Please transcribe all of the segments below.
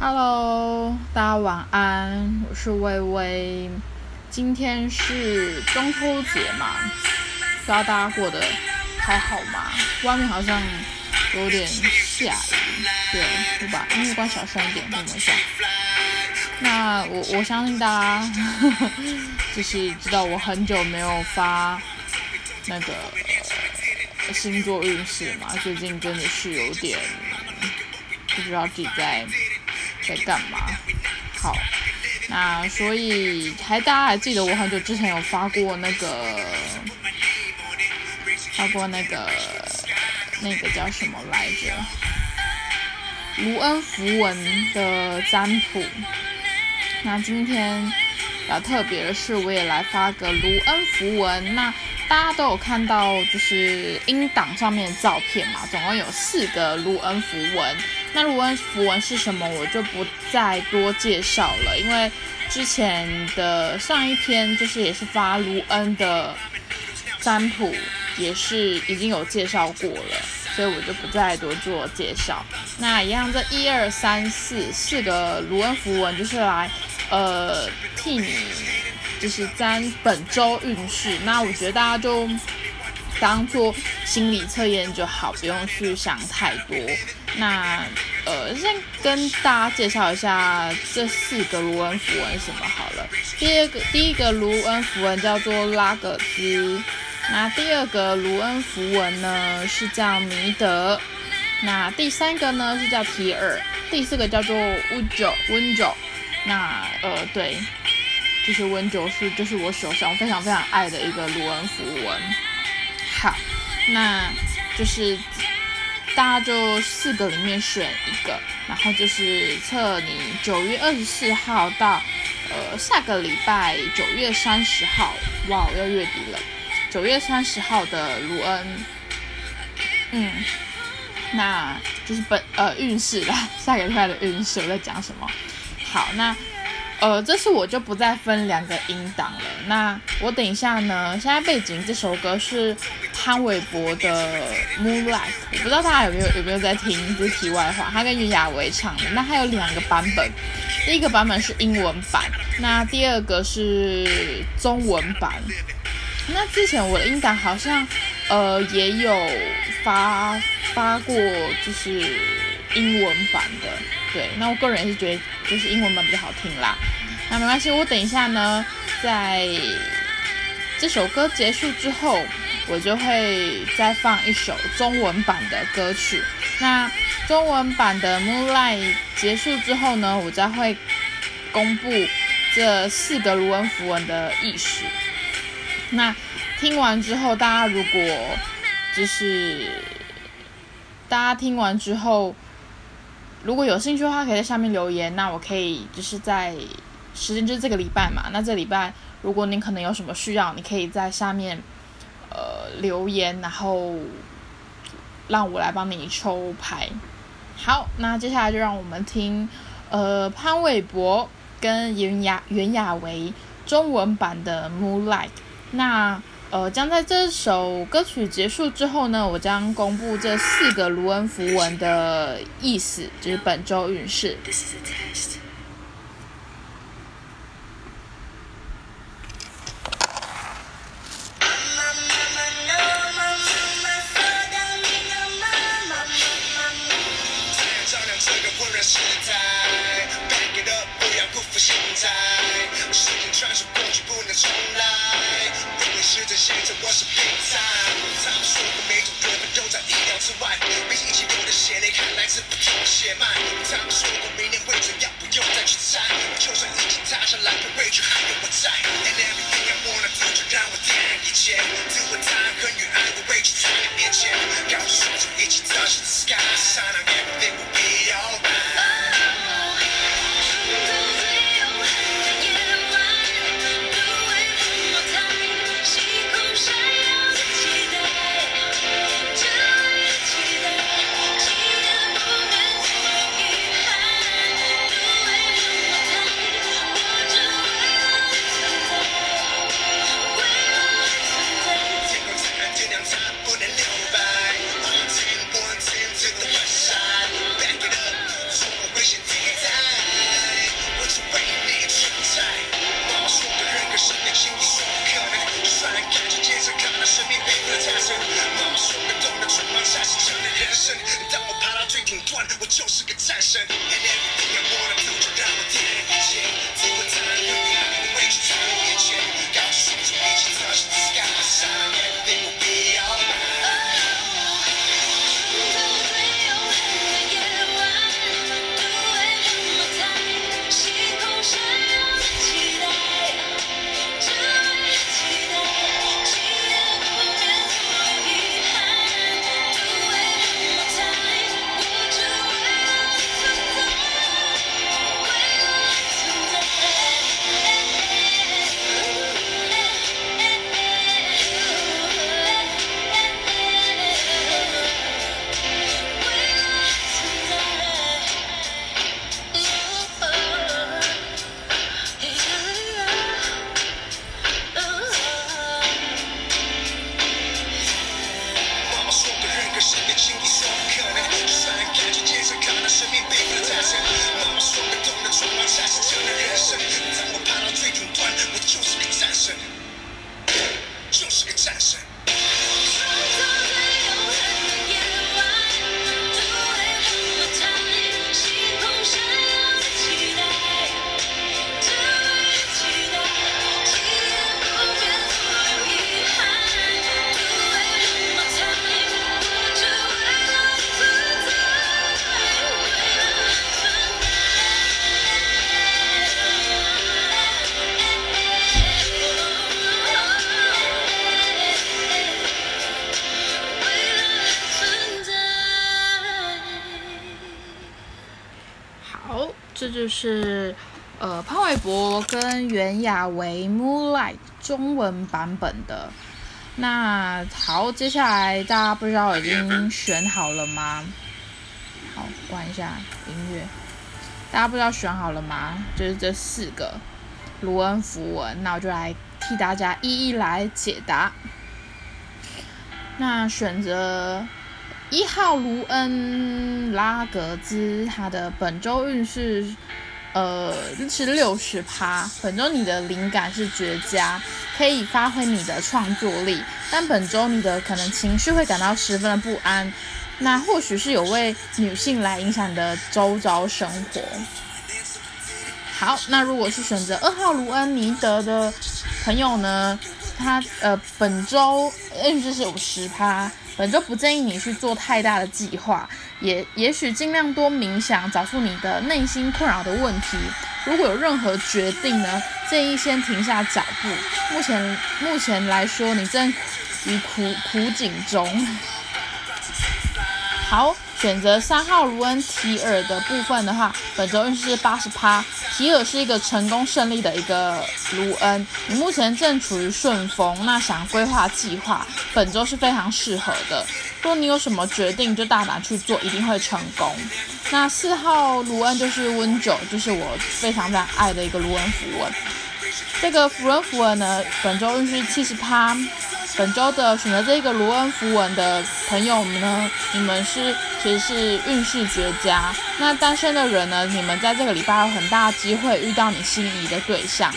Hello，大家晚安，我是微微。今天是中秋节嘛，不知道大家过得还好吗？外面好像有点下雨，对，我把音乐关小声一点，等一下。那我我相信大家就是知道我很久没有发那个星座运势嘛，最近真的是有点不知道自己在。在干嘛？好，那所以还大家还记得我很久之前有发过那个发过那个那个叫什么来着？卢恩符文的占卜。那今天比较特别的是，我也来发个卢恩符文。那大家都有看到就是音档上面的照片嘛？总共有四个卢恩符文。那卢恩符文是什么，我就不再多介绍了，因为之前的上一篇就是也是发卢恩的占卜，也是已经有介绍过了，所以我就不再多做介绍。那一样，这一二三四四个卢恩符文就是来呃替你就是占本周运势。那我觉得大家就当做心理测验就好，不用去想太多。那呃，先跟大家介绍一下这四个卢恩符文什么好了。第二个，第一个卢恩符文叫做拉格兹，那第二个卢恩符文呢是叫弥德，那第三个呢是叫提尔，第四个叫做温九温九。那呃，对，就是温九是就是我手上非常非常爱的一个卢恩符文。好，那就是。大家就四个里面选一个，然后就是测你九月二十四号到呃下个礼拜九月三十号，哇，要月底了，九月三十号的卢恩，嗯，那就是本呃运势啦，下个礼拜的运势我在讲什么？好，那。呃，这次我就不再分两个音档了。那我等一下呢？现在背景这首歌是潘玮柏的《Moonlight》，我不知道大家有没有有没有在听？就是题外话，他跟袁娅维唱的。那还有两个版本，第一个版本是英文版，那第二个是中文版。那之前我的音档好像呃也有发发过，就是英文版的。对，那我个人也是觉得就是英文版比较好听啦。那没关系，我等一下呢，在这首歌结束之后，我就会再放一首中文版的歌曲。那中文版的《Moonlight》结束之后呢，我再会公布这四个卢恩符文的意识。那听完之后，大家如果就是大家听完之后。如果有兴趣的话，可以在下面留言。那我可以就是在时间就是这个礼拜嘛。那这礼拜如果你可能有什么需要，你可以在下面呃留言，然后让我来帮你抽牌。好，那接下来就让我们听呃潘玮柏跟袁雅袁娅维中文版的《Moonlight》。那呃，将在这首歌曲结束之后呢，我将公布这四个卢恩符文的意思，就是本周运势。之外，比起起我的血，泪看来自不同血脉。他们说过明年会怎样，不用再去猜。我就算已经踏上蓝天，畏惧还有我在。And everything I wanna do，就让我点一切。断，我就是个战神。And everything I wanna do 就让我点燃一切，好，这就是呃潘玮柏跟袁娅维《Moonlight》中文版本的。那好，接下来大家不知道已经选好了吗？好，关一下音乐。大家不知道选好了吗？就是这四个卢恩符文，那我就来替大家一一来解答。那选择一号卢恩拉格兹，他的本周运势呃是六十趴。本周你的灵感是绝佳，可以发挥你的创作力，但本周你的可能情绪会感到十分的不安。那或许是有位女性来影响你的周遭生活。好，那如果是选择二号卢恩尼德的朋友呢，他呃本周运势是有十趴，本就不建议你去做太大的计划，也也许尽量多冥想，找出你的内心困扰的问题。如果有任何决定呢，建议先停下脚步。目前目前来说，你正于苦苦境中。好，选择三号卢恩提尔的部分的话，本周运势八十趴。提尔是一个成功胜利的一个卢恩，你目前正处于顺风，那想规划计划，本周是非常适合的。如果你有什么决定，就大胆去做，一定会成功。那四号卢恩就是温九，就是我非常非常爱的一个卢恩符文。这个符文符文呢，本周运势七十趴。本周的选择这个卢恩符文的朋友们呢，你们是其实是运势绝佳。那单身的人呢，你们在这个礼拜有很大机会遇到你心仪的对象。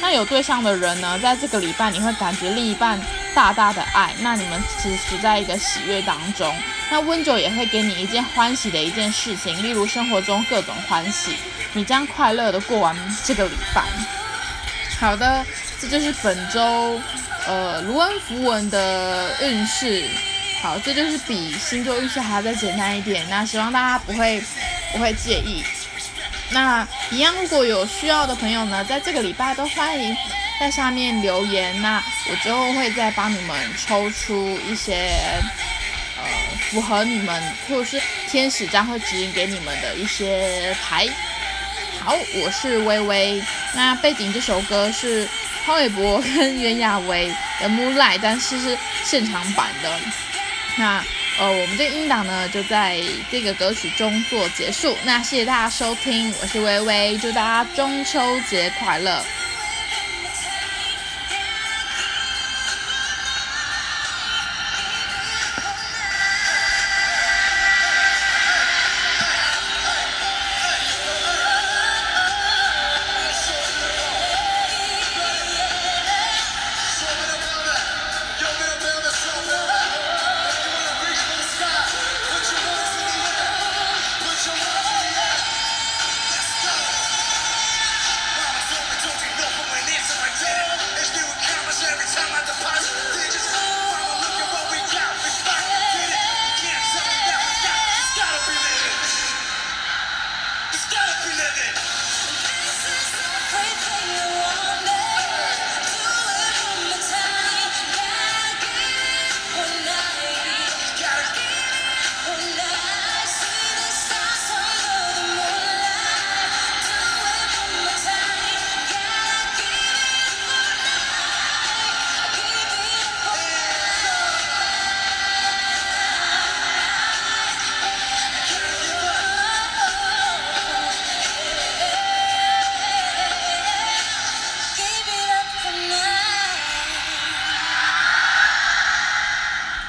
那有对象的人呢，在这个礼拜你会感觉另一半大大的爱，那你们其实处在一个喜悦当中。那温酒也会给你一件欢喜的一件事情，例如生活中各种欢喜，你将快乐的过完这个礼拜。好的，这就是本周呃卢恩符文的运势。好，这就是比星座运势还要再简单一点。那希望大家不会不会介意。那一样，如果有需要的朋友呢，在这个礼拜都欢迎在下面留言。那我之后会再帮你们抽出一些呃符合你们或者是天使将会指引给你们的一些牌。好，我是微微。那背景这首歌是潘玮柏跟袁娅维的《Moonlight》，但是是现场版的。那呃，我们这音档呢，就在这个歌曲中做结束。那谢谢大家收听，我是微微，祝大家中秋节快乐。